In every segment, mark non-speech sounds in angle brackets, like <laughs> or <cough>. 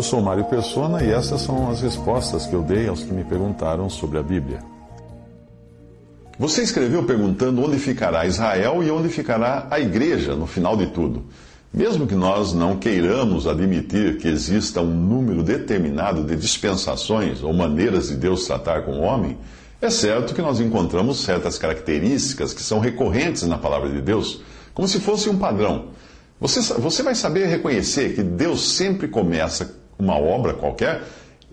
Eu sou Mário Persona e essas são as respostas que eu dei aos que me perguntaram sobre a Bíblia. Você escreveu perguntando onde ficará Israel e onde ficará a igreja no final de tudo. Mesmo que nós não queiramos admitir que exista um número determinado de dispensações ou maneiras de Deus tratar com o homem, é certo que nós encontramos certas características que são recorrentes na palavra de Deus, como se fosse um padrão. Você, você vai saber reconhecer que Deus sempre começa uma obra qualquer,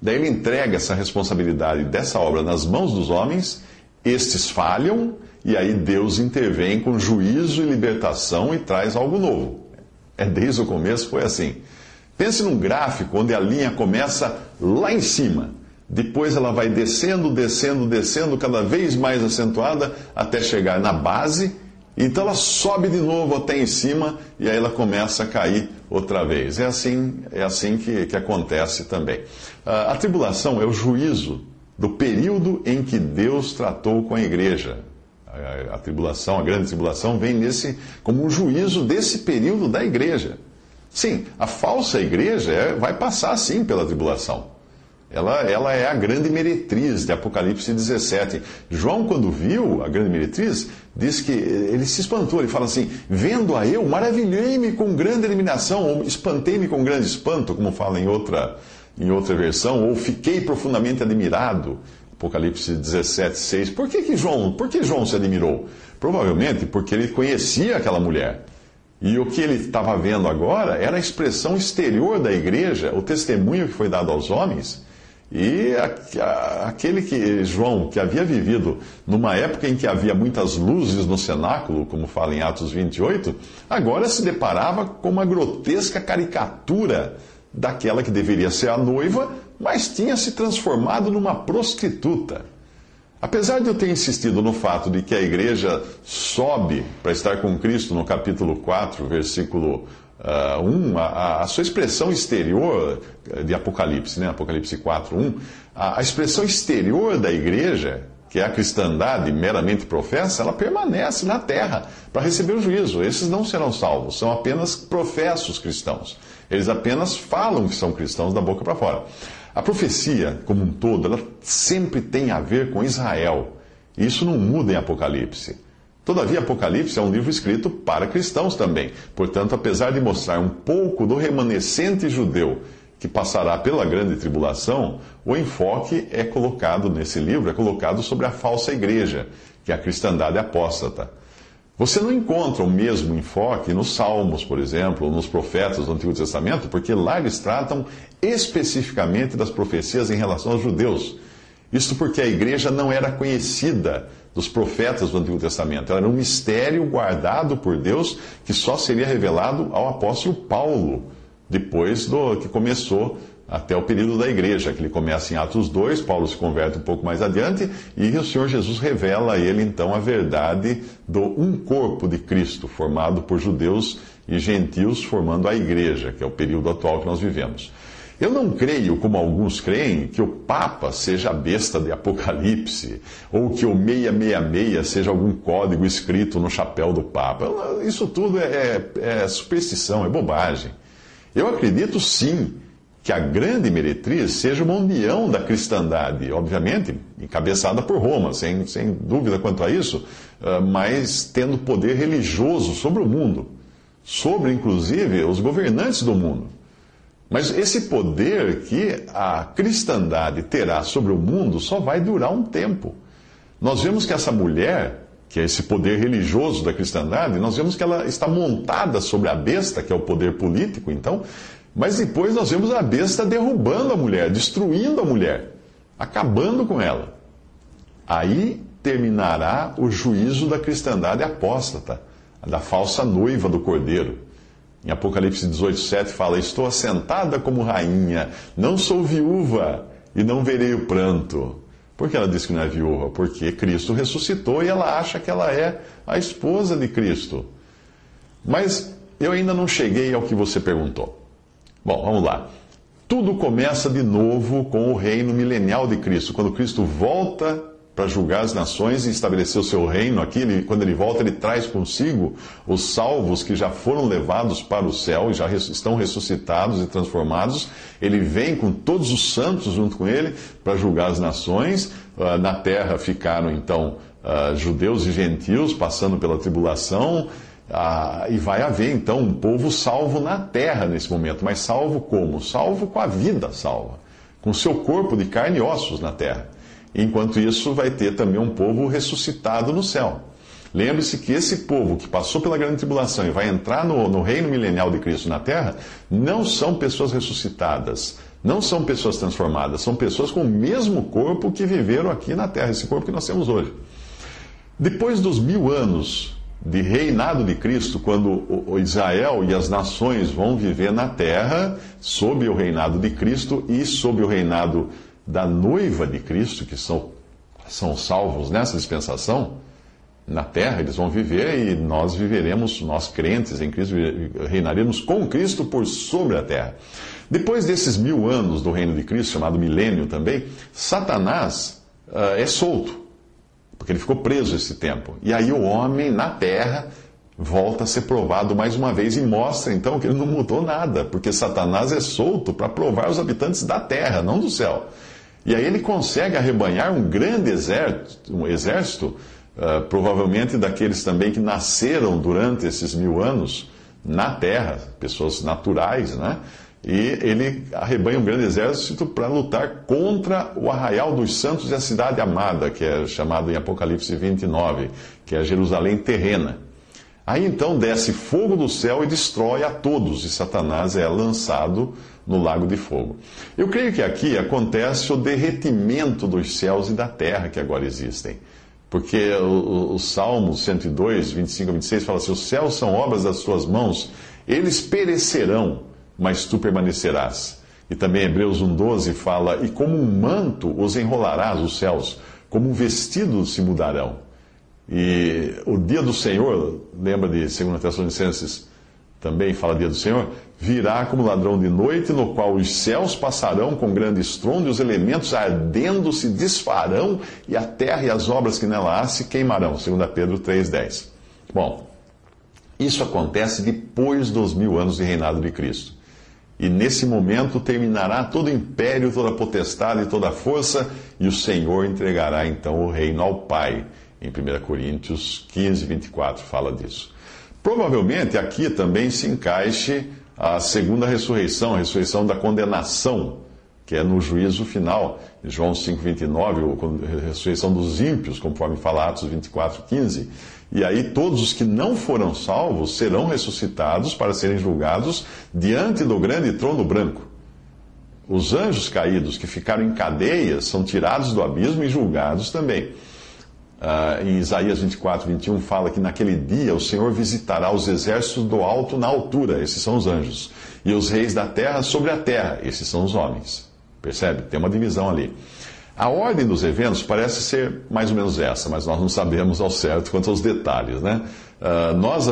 daí ele entrega essa responsabilidade dessa obra nas mãos dos homens, estes falham, e aí Deus intervém com juízo e libertação e traz algo novo. É desde o começo foi assim. Pense num gráfico onde a linha começa lá em cima. Depois ela vai descendo, descendo, descendo, cada vez mais acentuada, até chegar na base. Então ela sobe de novo até em cima e aí ela começa a cair outra vez. É assim, é assim que, que acontece também. A, a tribulação é o juízo do período em que Deus tratou com a igreja. A, a, tribulação, a grande tribulação, vem nesse como um juízo desse período da igreja. Sim, a falsa igreja é, vai passar sim pela tribulação. Ela, ela é a grande meretriz de Apocalipse 17. João, quando viu a grande meretriz, diz que ele se espantou. Ele fala assim: Vendo a eu, maravilhei-me com grande eliminação, ou espantei-me com grande espanto, como fala em outra, em outra versão, ou fiquei profundamente admirado. Apocalipse 17, 6. Por que, que João, por que João se admirou? Provavelmente porque ele conhecia aquela mulher. E o que ele estava vendo agora era a expressão exterior da igreja, o testemunho que foi dado aos homens. E aquele que, João, que havia vivido numa época em que havia muitas luzes no cenáculo, como fala em Atos 28, agora se deparava com uma grotesca caricatura daquela que deveria ser a noiva, mas tinha se transformado numa prostituta. Apesar de eu ter insistido no fato de que a igreja sobe para estar com Cristo no capítulo 4, versículo uh, 1, a, a, sua expressão exterior de Apocalipse, né? Apocalipse 4, 1, a, a expressão exterior da igreja, que é a cristandade meramente professa, ela permanece na terra para receber o juízo. Esses não serão salvos, são apenas professos cristãos. Eles apenas falam que são cristãos da boca para fora. A profecia, como um todo, ela sempre tem a ver com Israel. Isso não muda em Apocalipse. Todavia, Apocalipse é um livro escrito para cristãos também. Portanto, apesar de mostrar um pouco do remanescente judeu que passará pela grande tribulação, o enfoque é colocado nesse livro, é colocado sobre a falsa igreja, que é a cristandade apóstata. Você não encontra o mesmo enfoque nos Salmos, por exemplo, ou nos profetas do Antigo Testamento, porque lá eles tratam especificamente das profecias em relação aos judeus. Isso porque a igreja não era conhecida dos profetas do Antigo Testamento. Ela era um mistério guardado por Deus que só seria revelado ao apóstolo Paulo, depois do que começou até o período da igreja, que ele começa em Atos 2, Paulo se converte um pouco mais adiante, e o Senhor Jesus revela a ele então a verdade do um corpo de Cristo, formado por judeus e gentios, formando a igreja, que é o período atual que nós vivemos. Eu não creio, como alguns creem, que o Papa seja a besta de Apocalipse, ou que o 666 seja algum código escrito no chapéu do Papa. Isso tudo é, é, é superstição, é bobagem. Eu acredito sim que a grande meretriz seja uma união da cristandade, obviamente, encabeçada por Roma, sem, sem dúvida quanto a isso, ah, mas tendo poder religioso sobre o mundo, sobre inclusive os governantes do mundo. Mas esse poder que a cristandade terá sobre o mundo só vai durar um tempo. Nós vemos que essa mulher, que é esse poder religioso da cristandade, nós vemos que ela está montada sobre a besta, que é o poder político, então, mas depois nós vemos a besta derrubando a mulher, destruindo a mulher, acabando com ela. Aí terminará o juízo da cristandade apóstata. da falsa noiva do cordeiro. Em Apocalipse 18, 7 fala: Estou assentada como rainha, não sou viúva e não verei o pranto. Por que ela diz que não é viúva? Porque Cristo ressuscitou e ela acha que ela é a esposa de Cristo. Mas eu ainda não cheguei ao que você perguntou. Bom, vamos lá. Tudo começa de novo com o reino milenial de Cristo. Quando Cristo volta para julgar as nações e estabelecer o seu reino aqui, ele, quando ele volta, ele traz consigo os salvos que já foram levados para o céu e já estão ressuscitados e transformados. Ele vem com todos os santos junto com ele para julgar as nações. Uh, na terra ficaram então uh, judeus e gentios passando pela tribulação. Ah, e vai haver então um povo salvo na terra nesse momento, mas salvo como? Salvo com a vida salva, com seu corpo de carne e ossos na terra. Enquanto isso, vai ter também um povo ressuscitado no céu. Lembre-se que esse povo que passou pela grande tribulação e vai entrar no, no reino milenial de Cristo na terra, não são pessoas ressuscitadas, não são pessoas transformadas, são pessoas com o mesmo corpo que viveram aqui na terra, esse corpo que nós temos hoje. Depois dos mil anos de reinado de Cristo, quando Israel e as nações vão viver na terra, sob o reinado de Cristo e sob o reinado da noiva de Cristo, que são, são salvos nessa dispensação, na terra eles vão viver e nós viveremos, nós crentes em Cristo, reinaremos com Cristo por sobre a terra. Depois desses mil anos do reino de Cristo, chamado milênio também, Satanás uh, é solto porque ele ficou preso esse tempo. E aí o homem na terra volta a ser provado mais uma vez e mostra então que ele não mudou nada, porque Satanás é solto para provar os habitantes da terra, não do céu. E aí ele consegue arrebanhar um grande exército, um exército uh, provavelmente daqueles também que nasceram durante esses mil anos na terra, pessoas naturais, né? E ele arrebanha um grande exército para lutar contra o arraial dos santos e a cidade amada, que é chamado em Apocalipse 29, que é Jerusalém terrena. Aí então desce fogo do céu e destrói a todos, e Satanás é lançado no lago de fogo. Eu creio que aqui acontece o derretimento dos céus e da terra que agora existem. Porque o, o, o Salmo 102, 25 a 26 fala assim: Os céus são obras das suas mãos, eles perecerão mas tu permanecerás. E também Hebreus 1,12 fala: E como um manto os enrolarás os céus, como um vestido se mudarão. E o dia do Senhor, lembra de 2 Tessalonicenses, também fala dia do Senhor, virá como ladrão de noite, no qual os céus passarão com grande estrondo, e os elementos ardendo se desfarão, e a terra e as obras que nela há se queimarão. 2 Pedro 3,10. Bom, isso acontece depois dos mil anos de reinado de Cristo. E nesse momento terminará todo o império, toda potestade, toda a força, e o Senhor entregará então o reino ao Pai. Em 1 Coríntios 15, 24 fala disso. Provavelmente aqui também se encaixe a segunda ressurreição, a ressurreição da condenação, que é no juízo final. João 5, 29, a ressurreição dos ímpios, conforme fala Atos 24, 15. E aí todos os que não foram salvos serão ressuscitados para serem julgados diante do grande trono branco. Os anjos caídos que ficaram em cadeias são tirados do abismo e julgados também. Uh, em Isaías 24, 21 fala que naquele dia o Senhor visitará os exércitos do alto na altura, esses são os anjos, e os reis da terra sobre a terra, esses são os homens. Percebe? Tem uma divisão ali. A ordem dos eventos parece ser mais ou menos essa, mas nós não sabemos ao certo quanto aos detalhes, né? Uh, nós,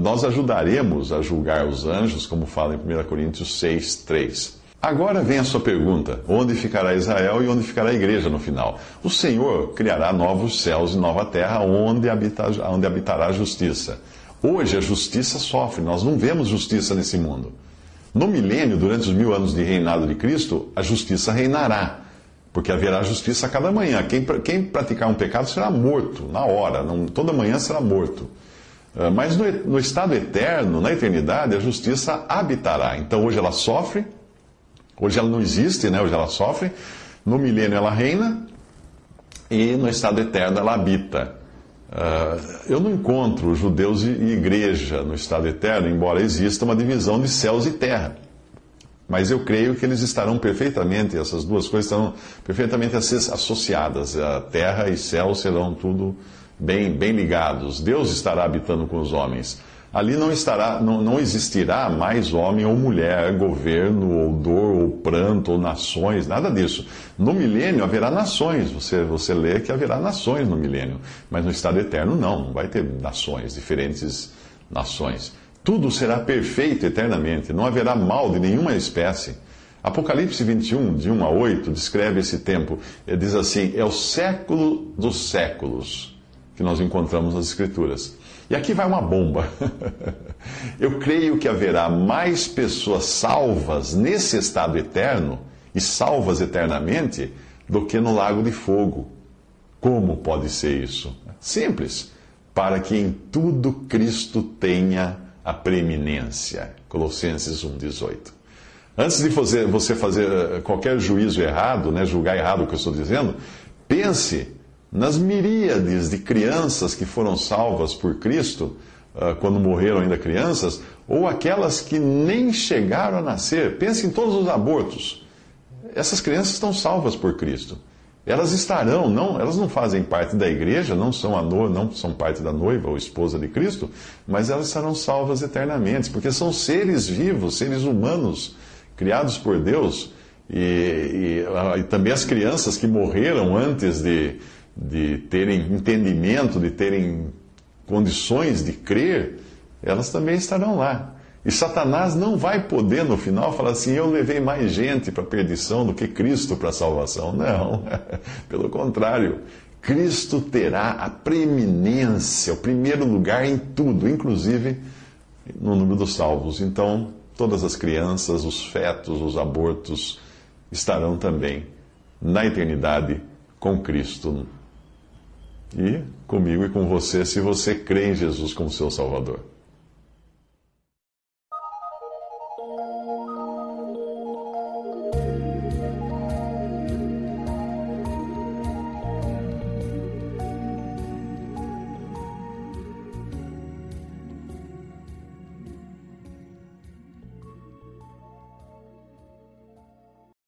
nós ajudaremos a julgar os anjos, como fala em 1 Coríntios 6, 3. Agora vem a sua pergunta: onde ficará Israel e onde ficará a igreja no final? O Senhor criará novos céus e nova terra, onde, habita, onde habitará a justiça. Hoje a justiça sofre, nós não vemos justiça nesse mundo. No milênio, durante os mil anos de reinado de Cristo, a justiça reinará porque haverá justiça a cada manhã. Quem, quem praticar um pecado será morto na hora, não, toda manhã será morto. Ah, mas no, no estado eterno, na eternidade, a justiça habitará. Então hoje ela sofre, hoje ela não existe, né? hoje ela sofre, no milênio ela reina e no estado eterno ela habita. Uh, eu não encontro judeus e igreja no estado eterno, embora exista uma divisão de céus e terra. Mas eu creio que eles estarão perfeitamente, essas duas coisas estarão perfeitamente associadas. A terra e céu serão tudo bem, bem ligados. Deus estará habitando com os homens. Ali não, estará, não, não existirá mais homem ou mulher, governo, ou dor, ou pranto, ou nações, nada disso. No milênio haverá nações, você, você lê que haverá nações no milênio, mas no estado eterno não, não vai ter nações, diferentes nações. Tudo será perfeito eternamente, não haverá mal de nenhuma espécie. Apocalipse 21, de 1 a 8, descreve esse tempo. Ele diz assim: é o século dos séculos que nós encontramos nas Escrituras. E aqui vai uma bomba. <laughs> Eu creio que haverá mais pessoas salvas nesse estado eterno e salvas eternamente do que no lago de fogo. Como pode ser isso? Simples. Para que em tudo Cristo tenha a preeminência. Colossenses 1,18. Antes de fazer, você fazer eh, qualquer juízo errado, né, julgar errado o que eu estou dizendo, pense nas miríades de crianças que foram salvas por Cristo uh, quando morreram ainda crianças, ou aquelas que nem chegaram a nascer. Pense em todos os abortos. Essas crianças estão salvas por Cristo. Elas estarão, não, elas não fazem parte da igreja, não são a no, não são parte da noiva ou esposa de Cristo, mas elas estarão salvas eternamente, porque são seres vivos, seres humanos, criados por Deus, e, e, ah, e também as crianças que morreram antes de, de terem entendimento, de terem condições de crer, elas também estarão lá. E Satanás não vai poder no final falar assim: eu levei mais gente para a perdição do que Cristo para a salvação. <laughs> Não, <laughs> pelo contrário. Cristo terá a preeminência, o primeiro lugar em tudo, inclusive no número dos salvos. Então, todas as crianças, os fetos, os abortos estarão também na eternidade com Cristo e comigo e com você, se você crê em Jesus como seu Salvador.